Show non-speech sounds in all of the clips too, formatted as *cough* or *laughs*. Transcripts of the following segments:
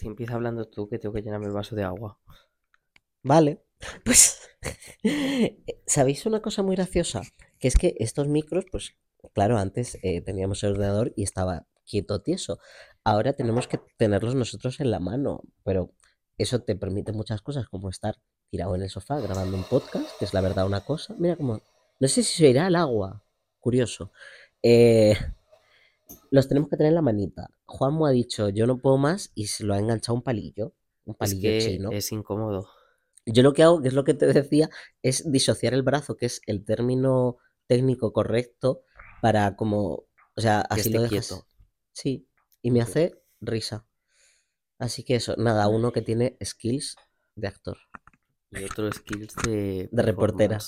si empieza hablando tú, que tengo que llenarme el vaso de agua. Vale. *laughs* Pues, *laughs* ¿sabéis una cosa muy graciosa? Que es que estos micros, pues, claro, antes eh, teníamos el ordenador y estaba quieto, tieso. Ahora tenemos que tenerlos nosotros en la mano, pero eso te permite muchas cosas, como estar tirado en el sofá grabando un podcast, que es la verdad una cosa. Mira cómo... No sé si se irá al agua. Curioso. Eh, los tenemos que tener en la manita. Juanmo ha dicho, yo no puedo más, y se lo ha enganchado un palillo. Un Es palillo que chino. es incómodo. Yo lo que hago, que es lo que te *laughs* decía, es disociar el brazo, que es el término técnico correcto para como, o sea, Que así lo dejas. quieto. Sí, y me hace risa. Así que eso, nada, uno que tiene skills de actor. Y otro skills de... De reportera.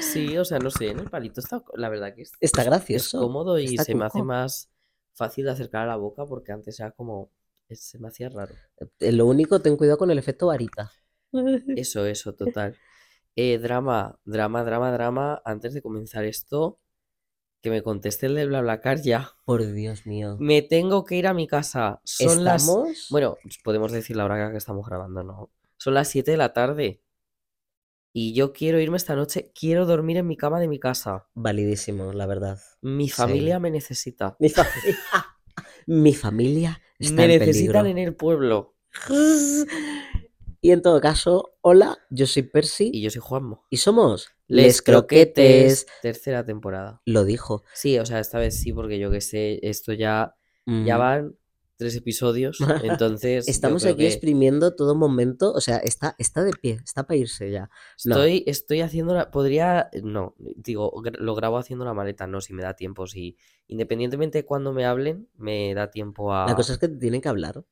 Sí, o sea, no sé, en el palito está... La verdad que es, Está es- gracioso. Es cómodo y está se me hace más fácil de acercar a la boca porque antes era como... es- Se me hacía raro. Eh, Lo único, ten cuidado con el efecto varita. *laughs* Eso, eso, total. Eh, drama, drama, drama, drama. Antes de comenzar esto, que me conteste el de BlaBlaCar ya. Por Dios mío. Me tengo que ir a mi casa. Son las... Bueno, podemos decir la hora que estamos grabando, ¿no? Son las 7 de la tarde. Y yo quiero irme esta noche. Quiero dormir en mi cama de mi casa. Validísimo, la verdad. Mi Sí. familia me necesita. Mi familia. *laughs* Mi familia está Me en necesitan peligro. en el pueblo. *laughs* Y en todo caso, hola, yo soy Percy Y yo soy Juanmo. y somos Les Les Croquetes. Tercera temporada. Lo dijo. Sí, o sea, esta vez sí, porque yo que sé, esto ya, ya Mm. van tres episodios. *laughs* Entonces, Estamos aquí que exprimiendo todo momento, o sea, está, está de pie, está para irse ya. No. estoy, estoy haciendo la. Podría. No, digo, lo grabo haciendo la maleta, no, si me da tiempo. Si independientemente de cuando me hablen, me da tiempo a. La cosa es que te tienen que hablar.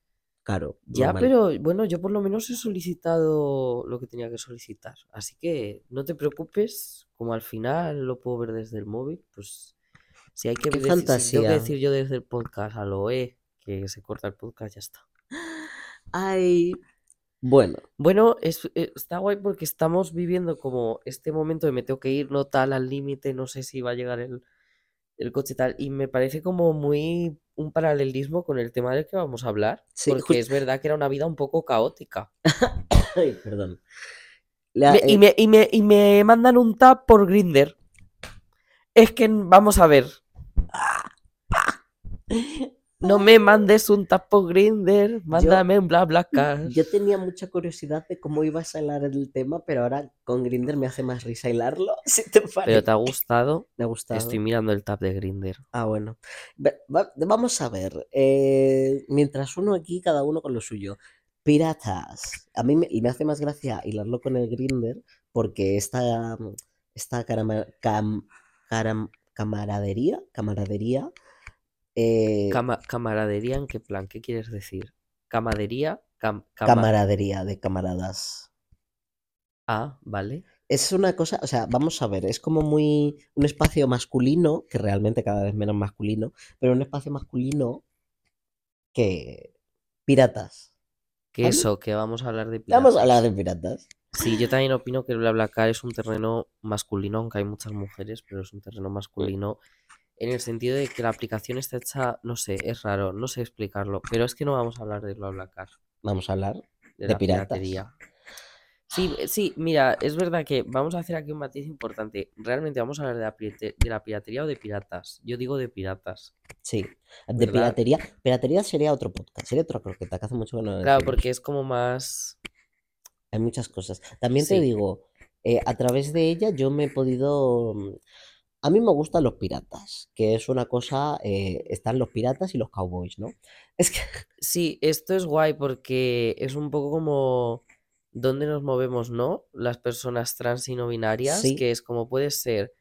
Claro. Ya, normal. pero bueno, yo por lo menos he solicitado lo que tenía que solicitar. Así que no te preocupes, como al final lo puedo ver desde el móvil, pues si hay que, si tengo que decir yo desde el podcast a lo E, que se corta el podcast, ya está. Ay. Bueno, Bueno, es- eh, está guay porque estamos viviendo como este momento de me tengo que ir, no tal, al límite, no sé si va a llegar el, el coche tal, y me parece como muy un paralelismo con el tema del que vamos a hablar, Sí, porque justo- es verdad que era una vida un poco caótica. *coughs* ay, perdón. La- Me- y, eh, me, y, me, y me mandan un tap por Grinder. Es que vamos a ver. No me mandes un tap por Grinder, mándame un bla bla car. Yo tenía mucha curiosidad de cómo ibas a hilar el tema, pero ahora con Grinder me hace más risa hilarlo. *laughs* Si te Pero parece. te ha gustado. Me ha gustado. Estoy mirando el tap de Grinder. Ah, bueno. Va- vamos a ver. eh, mientras uno aquí, cada uno con lo suyo. Piratas. A mí me, y me hace más gracia hilarlo con el Grinder porque esta, esta carama- cam- caram- camaradería, camaradería, eh, Cama- camaradería, ¿en qué plan? ¿Qué quieres decir? Camadería, cam- cama- camaradería de camaradas. Ah, vale. Es una cosa, o sea, vamos a ver, es como muy un espacio masculino, que realmente cada vez menos masculino, pero un espacio masculino que piratas. Que ¿Vale? eso, que vamos a hablar de Vamos a hablar piratas. de piratas. Sí, yo también opino que el BlaBlaCar es un terreno masculino, aunque hay muchas mujeres, pero es un terreno masculino en el sentido de que la aplicación está hecha, no sé, es raro, no sé explicarlo, pero es que no vamos a hablar de BlaBlaCar, Vamos a hablar de de la piratas. piratería. Sí, eh, sí, mira, es verdad que vamos a hacer aquí un matiz importante. ¿Realmente vamos a hablar de la, pirate- de la piratería o de piratas? Yo digo de piratas. Sí, de ¿Verdad? piratería. Piratería sería otro podcast, sería otra croqueta, que hace mucho que no Claro, porque es como más... Hay muchas cosas. También te digo, eh, a través de ella yo me he podido... A mí me gustan los piratas, que es una cosa... eh, están los piratas y los cowboys, ¿no? *laughs* Es que... Sí, esto es guay porque es un poco como dónde nos movemos, ¿no? Las personas trans y no binarias, Sí. que es como puede ser,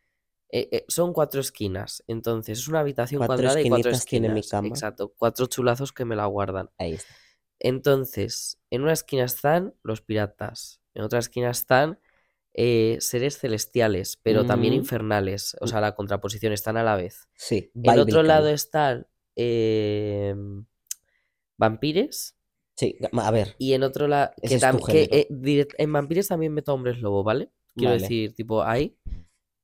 eh, eh, son cuatro esquinas, entonces es una habitación Cuatro cuadrada y cuatro esquinitas tiene mi esquinas, cama. exacto, cuatro chulazos que me la guardan. Ahí está. Entonces, en una esquina están los piratas, en otra esquina están eh, seres celestiales, pero también Mm. infernales, o sea, la contraposición están a la vez. Sí, En otro lado están em, vampires. Sí, a ver, Y en otro lado, que, eh, direct- en Vampires también meto hombres lobo, ¿vale? Quiero Vale. decir, tipo, ahí.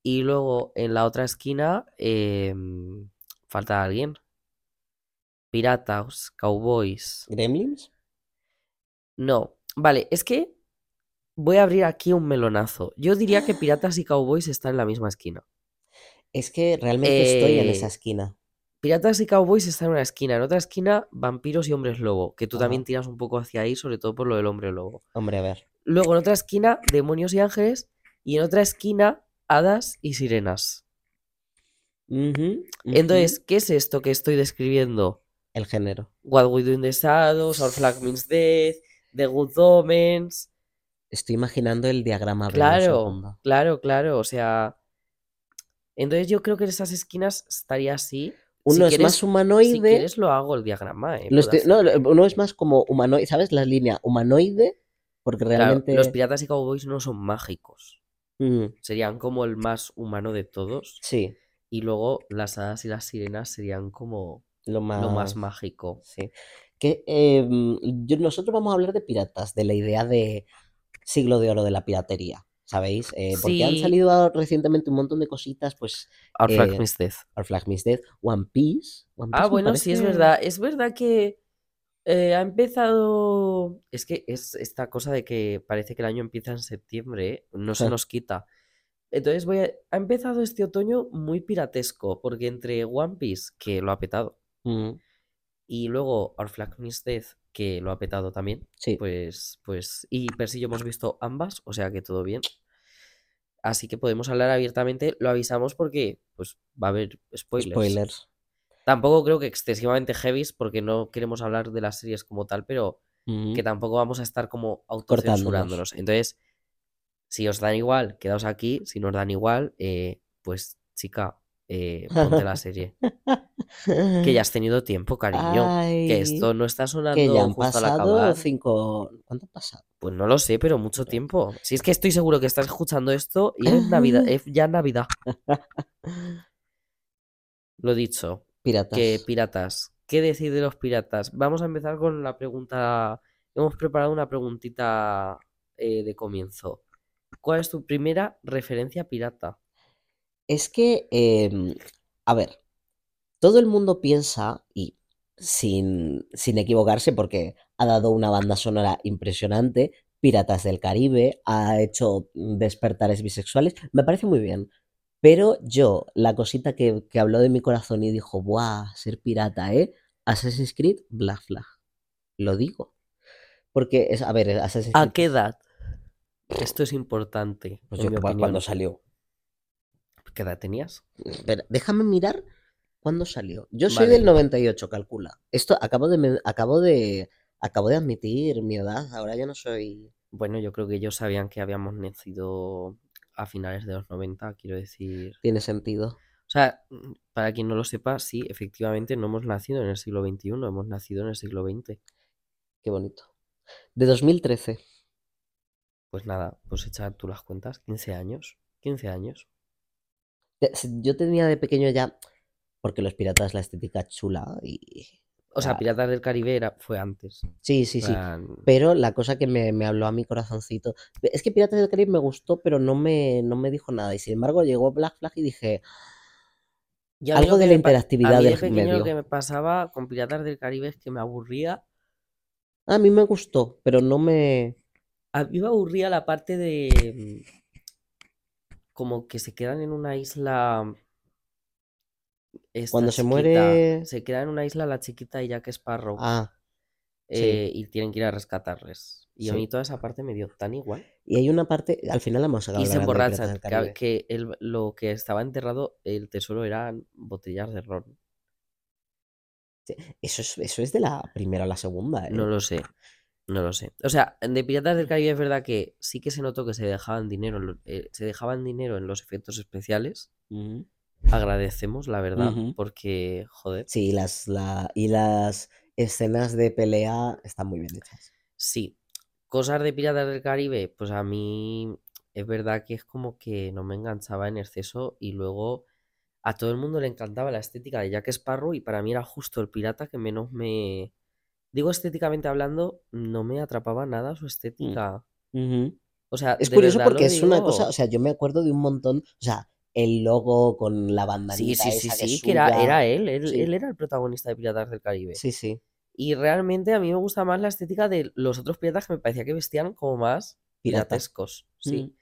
Y luego en la otra esquina em, falta alguien. Piratas, cowboys. ¿Gremlins? No, vale, es que voy a abrir aquí un melonazo. Yo diría que *gasps* Piratas y Cowboys están en la misma esquina. Es que realmente estoy en esa Eh, esquina. Piratas y Cowboys están en una esquina, en otra esquina Vampiros y Hombres Lobo, que tú Ajá. también tiras un poco hacia ahí, sobre todo por lo del Hombre Lobo. Hombre, a ver. Luego en otra esquina Demonios y Ángeles y en otra esquina Hadas y Sirenas. Entonces. ¿qué es esto que estoy describiendo? El género. What We Do in the Shadows, Our Flag Means Death, The Good Omens. Estoy imaginando el diagrama Claro, claro, claro. O sea. Entonces yo creo que en esas esquinas estaría así. Si Uno es quieres, más si humanoide. quieres lo hago el diagrama, eh, no, uno es más como humanoide, ¿sabes? La línea humanoide, porque Claro, los realmente... piratas y cowboys no son mágicos. Mm, Serían como el más humano de todos. sí, Y luego las hadas y las sirenas serían como lo lo más más... mágico. Sí. Que eh, yo- nosotros vamos a hablar de piratas, de la idea de siglo de oro de la piratería, ¿sabéis? Eh, porque han Sí. salido ahora recientemente un montón de cositas, pues Our Flag eh, Means Death. Our Flag Means Death, One Piece. One Ah, Piece me bueno, sí, es parece- verdad. Es verdad que eh, ha empezado. Es que es esta cosa de que parece que el año empieza en septiembre, ¿eh? no se nos quita. Entonces voy a... ha empezado este otoño muy piratesco, porque entre One Piece, que lo ha petado, Mm, y luego Our Flag Means Death, que lo ha petado también, sí, pues, pues, y yo hemos visto ambas, o sea que todo bien. Así que podemos hablar abiertamente, lo avisamos porque pues va a haber spoilers. spoilers. Tampoco creo que excesivamente heavies, porque no queremos hablar de las series como tal, pero que tampoco vamos a estar como autocensurándonos. Entonces, si os dan igual, quedaos aquí. Si nos dan igual, eh, pues chica, eh, ponte la *laughs* serie. Que ya has tenido tiempo, cariño. Que esto no está que sonando ya han justo al pasado acabar. cinco... ¿Cuánto han pasado? Pues no lo sé, pero mucho tiempo. Si es que estoy seguro que estás escuchando esto y es Navidad, *laughs* es ya Navidad. *laughs* Lo dicho, que Piratas. piratas. ¿Qué decir de los piratas? Vamos a empezar con la pregunta. Hemos preparado una preguntita eh, de comienzo. ¿Cuál es tu primera referencia pirata? Es que, em, a ver, todo el mundo piensa, y sin, sin equivocarse, porque ha dado una banda sonora impresionante, Piratas del Caribe, ha hecho despertares bisexuales, me parece muy bien. Pero yo, la cosita que, que habló de mi corazón y dijo, ¡buah! Ser pirata, ¿eh? Assassin's Creed, Black Flag. Lo digo. Porque, es, a ver, Assassin's ¿A Creed, qué edad? Esto es importante, pues yo cuando salió. ¿Qué edad tenías? Espera, déjame mirar cuándo salió. Yo soy del Vale. 98, calcula. Esto acabo de, acabo de, acabo de admitir mi edad. Ahora ya no soy. Bueno, yo creo que ellos sabían que habíamos nacido a finales de los 90, quiero decir. Tiene sentido. O sea, mm, para quien no lo sepa, sí, efectivamente no hemos nacido en el siglo XXI, hemos nacido en el siglo XX. Qué bonito. De 2013. Pues nada, pues echa tú las cuentas, 15 años, 15 años. Yo tenía de pequeño ya, porque los piratas la estética chula y... O sea, Ah. Piratas del Caribe era, fue antes. Sí, sí, sí. Pero la cosa que me, me habló a mi corazoncito. Es que Piratas del Caribe me gustó, pero no me, no me dijo nada. Y sin embargo llegó Black Flag y dije, algo de la pa- A interactividad mí de del pequeño lo que me pasaba con Piratas del Caribe es que me aburría. A mí me gustó, pero no me... A mí me aburría la parte de. Como que se quedan en una isla. Cuando se muere... Se quedan en una isla la chiquita y Jack Sparrow. Ah, sí. eh, y tienen que ir a rescatarles. Y a Sí. mí toda esa parte me dio tan igual. Y hay una parte, al final hemos acabado Y se emborrachan. que el- lo que estaba enterrado, el tesoro eran botellas de ron. Sí, Eso es, eso es de la primera a la segunda, No ¿eh? lo sé. No lo sé. O sea, de Piratas del Caribe es verdad que sí que se notó que se dejaban dinero, en lo- eh, se dejaban dinero en los efectos especiales. Ujú. Agradecemos, la verdad, Ujú. porque, joder, Sí, las, la, y las escenas de pelea están muy bien hechas. sí. Cosas de Piratas del Caribe, pues a mí es verdad que es como que no me enganchaba en exceso y luego a todo el mundo le encantaba la estética de Jack Sparrow y para mí era justo el pirata que menos me... Digo estéticamente hablando, no me atrapaba nada su Mm. estética. O sea, Es curioso porque es una cosa, o sea, yo me acuerdo de un montón, o sea, el logo con la Sí, bandanita sí, sí, esa es sí, que era, era él, él, Sí, él era el protagonista de Piratas del Caribe. sí, sí. Y realmente a mí me gusta más la estética de los otros piratas que me parecía que vestían como más Pirata. piratescos. Sí. Mm.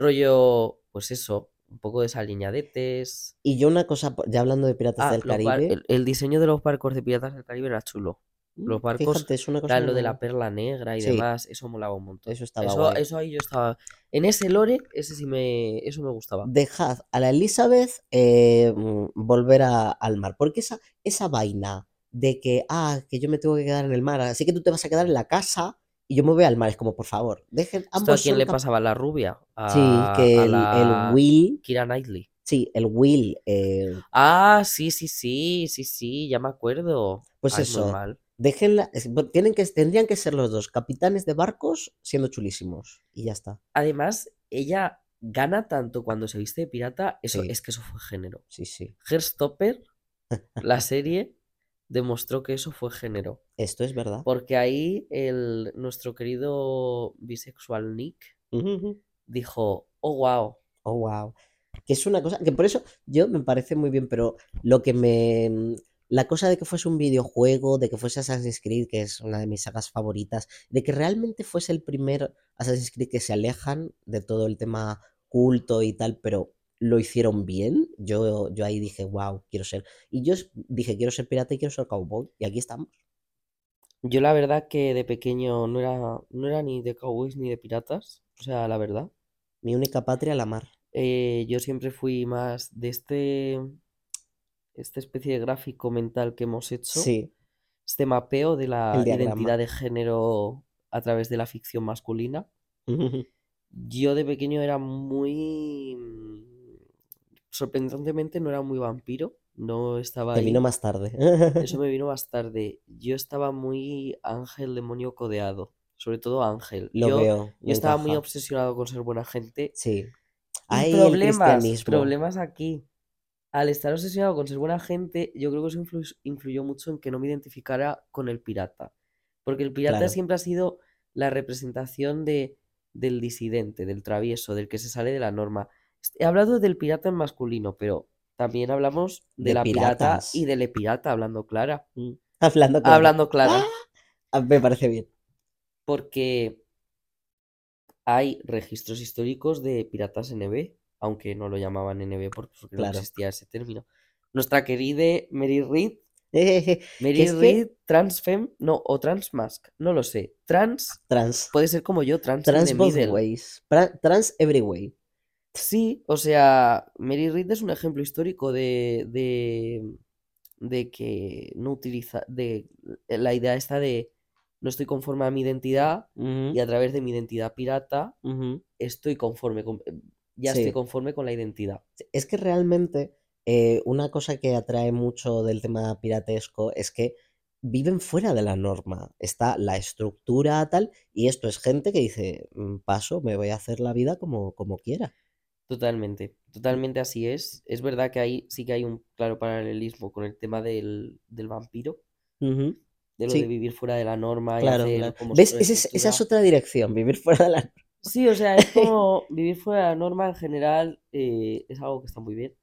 Rollo, pues eso, un poco de desaliñadetes. Y yo una cosa, ya hablando de Piratas Ah, del Caribe, el, el diseño de los barcos de piratas del Caribe era chulo. Mm, Los barcos, fíjate, es una cosa que lo de la perla negra y Sí. demás, eso molaba un montón. Eso estaba Eso, guay. eso ahí yo estaba. En ese lore, ese sí me. Eso me gustaba. Dejad a la Elizabeth eh, mm, volver a- al mar. Porque esa, esa vaina de que, ah, que yo me tengo que quedar en el mar, así que tú te vas a quedar en la casa y yo me voy al mar. Es como, por favor, dejen ¿Esto a ambos quién son le cap- pasaba? ¿La rubia? Sí, A, que a el, la el Will, Kira Knightley. sí, el Will, eh, Ah, sí, sí, sí, sí, sí, ya me acuerdo. pues Ay, muy eso, mal. Déjenla, tienen que, tendrían que ser los dos capitanes de barcos siendo chulísimos. Y ya está. Además, ella gana tanto cuando se viste de pirata. Eso, Sí. es que eso fue género. Sí, sí. Heartstopper, *laughs* la serie, demostró que eso fue género. Esto es verdad. Porque ahí el, nuestro querido bisexual Nick dijo, oh, wow. Oh, wow. Que es una cosa que por eso yo me parece muy bien, pero lo que me. La cosa de que fuese un videojuego, de que fuese Assassin's Creed, que es una de mis sagas favoritas, de que realmente fuese el primer Assassin's Creed que se alejan de todo el tema culto y tal, pero lo hicieron bien. Yo, yo ahí dije, wow, quiero ser. Y yo dije, quiero ser pirata y quiero ser cowboy. Y aquí estamos. Yo la verdad que de pequeño no era, no era ni de cowboys ni de piratas. O sea, la verdad. Mi única patria, la mar. Eh, yo siempre fui más de este, esta especie de gráfico mental que hemos hecho. Sí, Este mapeo de la identidad de género a través de la ficción masculina. *laughs* Yo de pequeño era muy... mm, Sorprendentemente no era muy vampiro. No estaba Te vino más tarde. *laughs* Eso me vino más tarde. Yo estaba muy ángel demonio codeado. Sobre todo ángel. Lo Yo, veo, yo estaba muy obsesionado con ser buena gente. Sí. Y Ahí el problemas, problemas aquí. Al estar obsesionado con ser buena gente, yo creo que eso influ- influyó mucho en que no me identificara con el pirata. Porque el pirata Claro. siempre ha sido la representación de, del disidente, del travieso, del que se sale de la norma. He hablado del pirata en masculino, pero también hablamos de, De la pirata y del pirata, hablando clara. Mm. Hablando claro. Hablando clara. *gasps* Ah, me parece bien. Porque hay registros históricos de piratas NB, aunque no lo llamaban NB porque, porque no existía ese término. Nuestra querida Mary Reed, Jejeje, *laughs* Mary es que- Reed, transfem, no, o transmask, no lo sé. Trans, Trans. puede ser como yo, trans, in Trans the ways. Trans every way. Sí, o sea, Mary Reed es un ejemplo histórico de, de, de que no utiliza, de la idea esta de no estoy conforme a mi identidad y a través de mi identidad pirata estoy conforme con, ya estoy Sí. conforme con la identidad. Es que realmente eh, una cosa que atrae mucho del tema piratesco es que viven fuera de la norma. Está la estructura tal, y esto es gente que dice, "Mm, paso, me voy a hacer la vida como, como quiera. Totalmente, totalmente así es. Es verdad que ahí sí que hay un claro paralelismo con el tema del, del vampiro, de lo Sí. de vivir fuera de la norma y Claro, hacer claro. como ¿Ves? es- esa es otra dirección, vivir fuera de la Sí, o sea, es *laughs* como vivir fuera de la norma en general eh, es algo que está muy bien.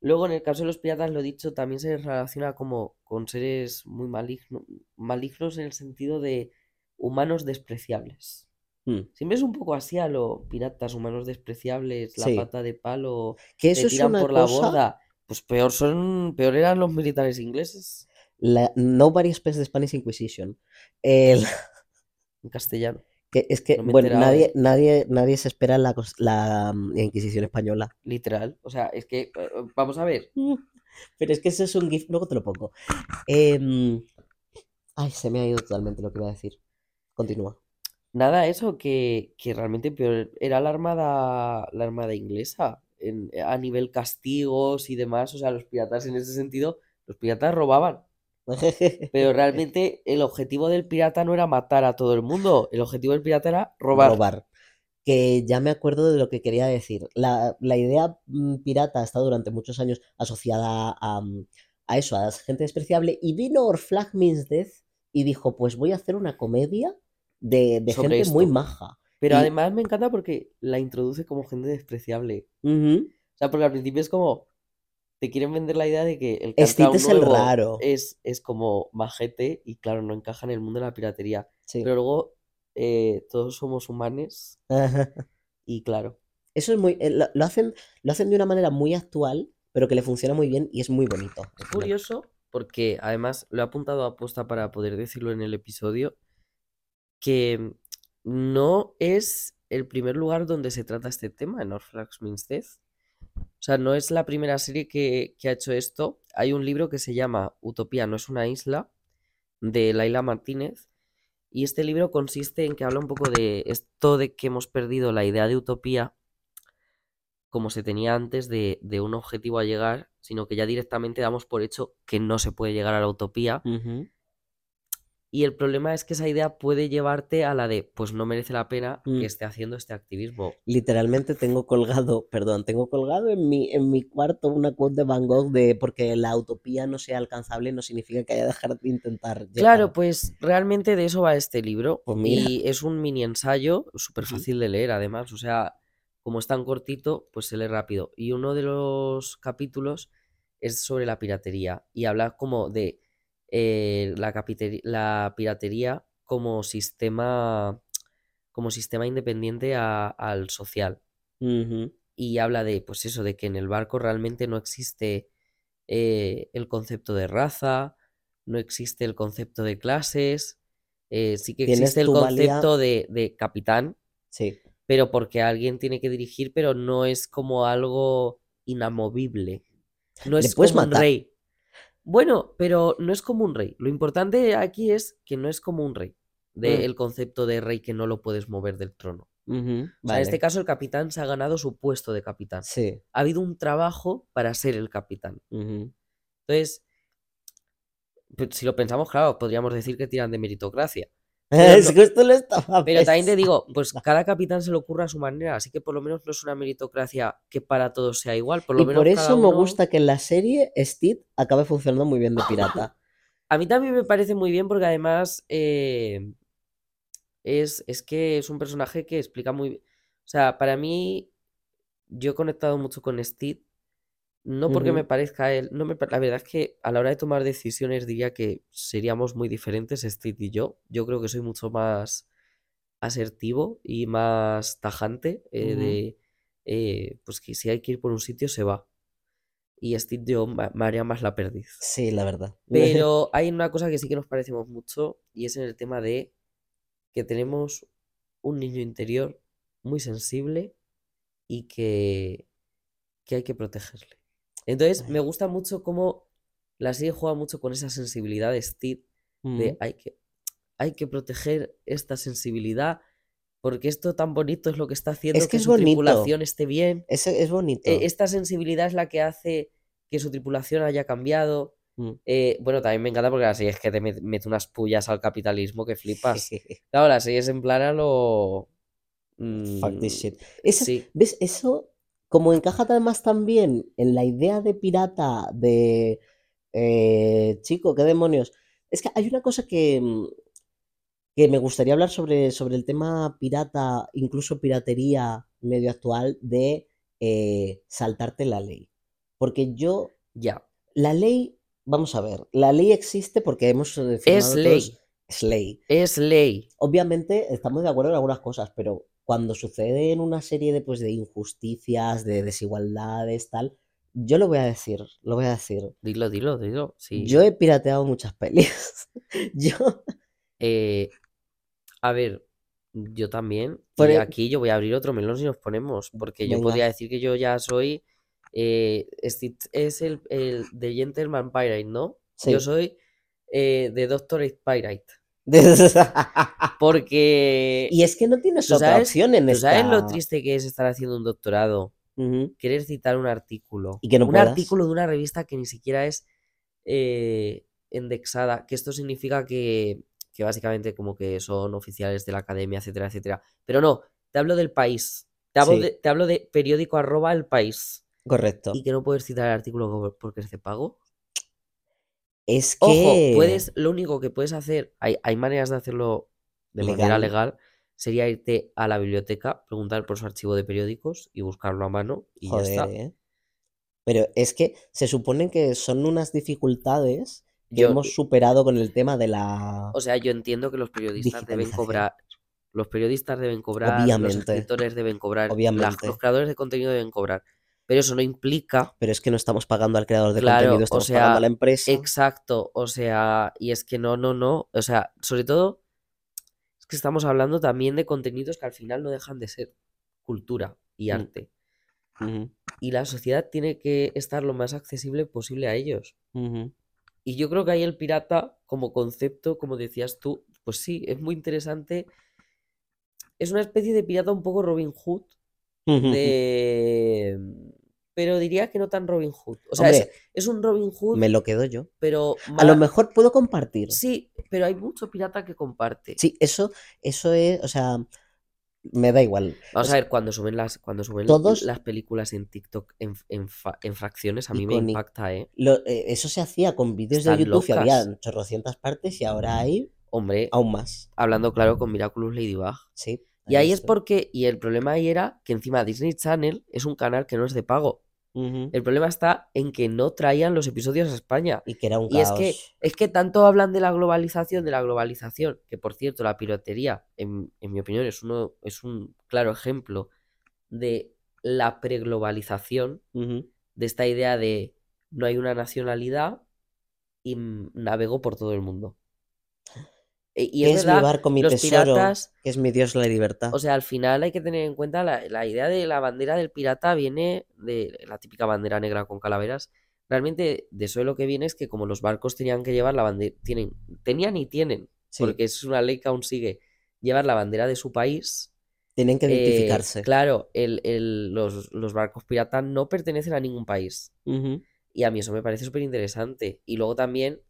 Luego, en el caso de los piratas, lo dicho, también se relaciona como con seres muy maligno- malignos en el sentido de humanos despreciables. Mm. Siempre es un poco así a lo piratas, humanos despreciables, la Sí. pata de palo, Que te eso es tiran una por la cosa. borda. Pues peor son, peor eran los militares ingleses La, nobody expects the Spanish Inquisition. El- en castellano. Que es que, No bueno, nadie, ¿eh? nadie, nadie se espera la, la mm, Inquisición española. Literal. O sea, es que, eh, vamos a ver. Mm, Pero es que eso es un GIF, luego te lo pongo. Em, ay, se me ha ido totalmente lo que iba a decir. Continúa. Nada, eso, que, que realmente peor era la armada, la armada inglesa en- a nivel castigos y demás. O sea, los piratas en ese sentido, los piratas robaban. Pero *laughs* realmente el objetivo del pirata no era matar a todo el mundo. El objetivo del pirata era robar. Robar. Que ya me acuerdo de lo que quería decir. La, la idea mm, pirata ha estado durante muchos años asociada a, mm, a eso, a gente despreciable. Y vino Orflag Death y dijo: Pues voy a hacer una comedia de, de gente muy maja. Pero Y- además me encanta porque la introduce como gente despreciable. O sea, porque al principio es como, te quieren vender la idea de que el Steve es el raro. es, es como majete y claro, no encaja en el mundo de la piratería. Sí. Pero luego eh, todos somos humanos Ajá. y claro, Eso es muy. eh, Lo, lo hacen, lo hacen de una manera muy actual, pero que le funciona muy bien y es muy bonito. es curioso porque además lo he apuntado a posta para poder decirlo en el episodio, que no es el primer lugar donde se trata este tema en Orphax Means Death. O sea, no es la primera serie que, que ha hecho esto. Hay un libro que se llama Utopía no es una isla, de Laila Martínez. Y este libro consiste en que habla un poco de esto de que hemos perdido la idea de utopía como se tenía antes de, de un objetivo a llegar, sino que ya directamente damos por hecho que no se puede llegar a la utopía. Y el problema es que esa idea puede llevarte a la de, pues no merece la pena Mm. que esté haciendo este activismo. Literalmente tengo colgado, *laughs* perdón, tengo colgado en mi, en mi cuarto una quote de Van Gogh de porque la utopía no sea alcanzable no significa que haya dejar de intentar Claro, llegar". pues realmente de eso va este libro. Pues. Y es un mini ensayo súper fácil de leer, además. O sea, como es tan cortito, pues se lee rápido. Y uno de los capítulos es sobre la piratería. Y habla como de eh, la, la piratería como sistema. como sistema independiente a- al social. Y habla de, pues eso, de que en el barco realmente no existe eh, el concepto de raza, no existe el concepto de clases, eh, sí que existe el concepto de, de capitán, Sí. pero porque alguien tiene que dirigir, pero no es como algo inamovible. No Le es como un rey. Bueno, pero no es como un rey. Lo importante aquí es que no es como un rey. Mm. Del concepto de rey que no lo puedes mover del trono. Ujú, O sea, en este caso el capitán se ha ganado su puesto de capitán. Sí. Ha habido un trabajo para ser el capitán. Entonces, pues, si lo pensamos, claro, podríamos decir que tiran de meritocracia. Pero Es lo estaba Pero también te digo, pues cada capitán se le ocurre a su manera, así que por lo menos no es una meritocracia que para todos sea igual. Por lo Y menos por cada eso me gusta que en la serie Steve acabe funcionando muy bien de *laughs* pirata. A mí también me parece muy bien porque además eh, es, es que es un personaje que explica muy bien. O sea, para mí, yo he conectado mucho con Steve. No porque me parezca a él. No me, la verdad es que a la hora de tomar decisiones diría que seríamos muy diferentes, Steve y yo. Yo creo que soy mucho más asertivo y más tajante. eh, de eh, pues que si hay que ir por un sitio, se va. Y Steve yo me haría más la perdiz. Sí, la verdad. *laughs* Pero hay una cosa que sí que nos parecemos mucho y es en el tema de que tenemos un niño interior muy sensible y que, que hay que protegerle. Entonces, me gusta mucho cómo la serie juega mucho con esa sensibilidad de Steve, de Ujú. hay que, hay que proteger esta sensibilidad porque esto tan bonito es lo que está haciendo Es que que es su bonito. tripulación esté bien. Es, es bonito. Eh, esta sensibilidad es la que hace que su tripulación haya cambiado. Mm. Eh, bueno, también me encanta porque la serie es que te met- mete unas pullas al capitalismo que flipas. *laughs* Claro, la serie es en plan a lo. Fuck this mm, shit. Esa- sí, ¿Ves? Eso, como encaja además también en la idea de pirata, de eh, chico, qué demonios. Es que hay una cosa que, mm, que me gustaría hablar sobre, sobre el tema pirata, incluso piratería medio actual, de eh, saltarte la ley. Porque yo, ya. la ley, vamos a ver, la ley existe porque hemos eh, Es todos- ley. es ley. Es ley. Obviamente estamos de acuerdo en algunas cosas, pero cuando sucede en una serie de, pues, de injusticias, de desigualdades, tal, yo lo voy a decir, lo voy a decir. Dilo, dilo, dilo. Sí. Yo he pirateado muchas pelis. *laughs* Yo, Eh, a ver, yo también. Por y e- aquí yo voy a abrir otro melón si nos ponemos. Porque yo podría decir que yo ya soy. eh, Steve es el, el de Gentleman Pirate, ¿no? Yo Sí. soy eh, de Doctorate Pirate. *laughs* Porque. Y es que no tienes ¿Tú otra sabes- opción en ¿Tú sabes lo esta- triste que es estar haciendo un doctorado? Ujú. Querer citar un artículo. Y que no un puedas. artículo de una revista que ni siquiera es eh, indexada. Que esto significa que, que básicamente como que son oficiales de la academia, etcétera, etcétera. Pero no, te hablo del país. Te hablo, Sí. de, te hablo de periódico arroba el país. Correcto. Y que no puedes citar el artículo porque es de pago. Es Ojo, puedes, lo único que puedes hacer, hay, hay maneras de hacerlo de manera Legal. sería irte a la biblioteca, preguntar por su archivo de periódicos y buscarlo a mano y ya está. Joder, ¿eh? Pero es que se supone que son unas dificultades que Yo, hemos superado con el tema de la o sea, yo entiendo que los periodistas deben cobrar, los periodistas deben cobrar, los escritores deben cobrar, las- obviamente. los creadores de contenido deben cobrar, pero eso no implica, Pero es que no estamos pagando al creador de claro, contenido, o estamos pagando a la empresa. exacto, o sea, y es que no, no, no, o sea, sobre todo es que estamos hablando también de contenidos que al final no dejan de ser cultura y Mm. arte. Y la sociedad tiene que estar lo más accesible posible a ellos. Y yo creo que ahí el pirata, como concepto, como decías tú, pues sí, es muy interesante. Es una especie de pirata un poco Robin Hood, de... Pero diría que no tan Robin Hood. O sea, es, Hombre, es un Robin Hood, me lo quedo yo. pero A lo mejor puedo compartir. Sí, pero hay mucho pirata que comparte. Sí, eso, eso es, o sea, me da igual. O Vamos a ver, cuando suben las, cuando suben todos las películas en TikTok en, en fa- en fracciones, a mí me impacta, ¿eh? Lo- eh, eso se hacía con vídeos de YouTube y había locas. chorrocientas partes y ahora hay Hombre, aún más. hablando claro con Miraculous Ladybug. Sí, Y ahí es porque, y el problema ahí era que encima Disney Channel es un canal que no es de pago. El problema está en que no traían los episodios a España. Y que era un Y es que, caos. es que tanto hablan de la globalización, de la globalización, que por cierto, la piratería, en, en mi opinión, es, uno, es un claro ejemplo de la preglobalización, Ujú. de esta idea de no hay una nacionalidad y navego por todo el mundo. E- Y ¿Qué es mi barco, mi los tesoro? piratas, Que es mi Dios la libertad. o sea, al final hay que tener en cuenta la, la idea de la bandera del pirata viene de la típica bandera negra con calaveras. Realmente de eso de lo que viene es que como los barcos tenían que llevar la bandera, tienen, tenían y tienen, Sí, porque es una ley que aún sigue, llevar la bandera de su país. tienen que eh, identificarse. claro, el- el- los, los barcos piratas no pertenecen a ningún país. Y a mí eso me parece súper interesante. Y luego también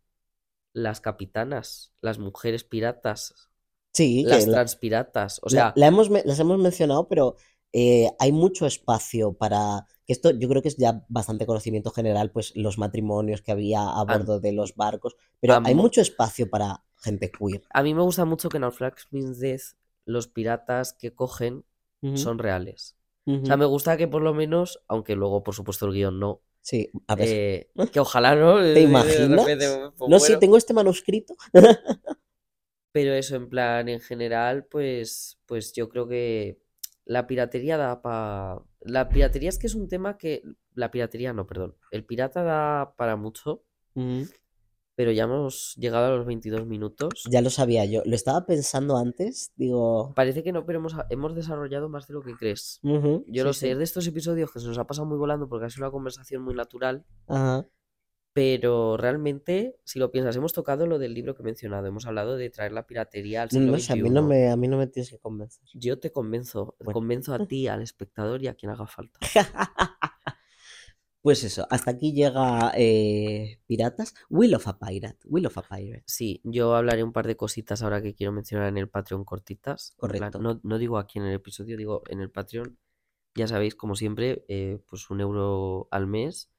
las capitanas, las mujeres piratas, Sí, las la, transpiratas. O sea, la hemos, me- las hemos mencionado, pero eh, hay mucho espacio para... Que esto yo creo que es ya bastante conocimiento general, pues los matrimonios que había a a, bordo de los barcos, pero hay mucho espacio para gente queer. a mí me gusta mucho que en Naufrag Means Death los piratas que cogen son reales. O sea, me gusta que por lo menos, aunque luego por supuesto el guion no, Sí, a ver, eh, que ojalá no, ¿te imaginas? repente pues No, sí, muero. tengo este manuscrito. *laughs* Pero eso en plan, en general, pues, pues yo creo que la piratería da para... La piratería es que es un tema que... La piratería no, perdón. El pirata da para mucho, Ujú. Pero ya hemos llegado a los 22 minutos. Ya lo sabía yo. Lo estaba pensando antes, digo... Parece que no, pero hemos, hemos desarrollado más de lo que crees. Yo sí, lo sé, sí. es de estos episodios que se nos ha pasado muy volando porque ha sido una conversación muy natural, Ajá. pero realmente, si lo piensas, hemos tocado lo del libro que he mencionado, hemos hablado de traer la piratería al siglo no sé, a mí no XXI. me, a mí no me tienes que convencer. Yo te convenzo, Bueno. convenzo a ti, al espectador y a quien haga falta. *laughs* Pues eso, hasta aquí llega eh, Piratas. Will of a Pirate. Will of a Pirate. Sí, yo hablaré un par de cositas ahora que quiero mencionar en el Patreon cortitas. Correcto. no, no digo aquí en el episodio, digo en el Patreon. Ya sabéis, como siempre, eh, pues un euro al mes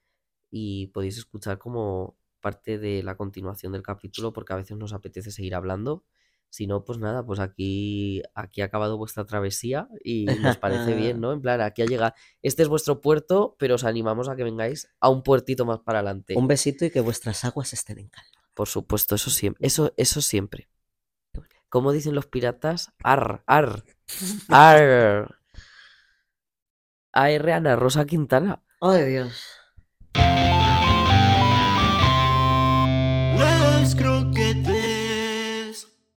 y podéis escuchar como parte de la continuación del capítulo porque a veces nos apetece seguir hablando. Si no, pues nada, pues aquí, aquí ha acabado vuestra travesía y nos parece bien, *laughs* ¿no? En plan, aquí ha llegado. Este es vuestro puerto, pero os animamos a que vengáis a un puertito más para adelante. Un besito y que vuestras aguas estén en calma. Por supuesto, eso siempre. Eso, eso siempre. Como dicen los piratas, ar, ar, *laughs* ar. AR Ana Rosa Quintana. Ay, Dios.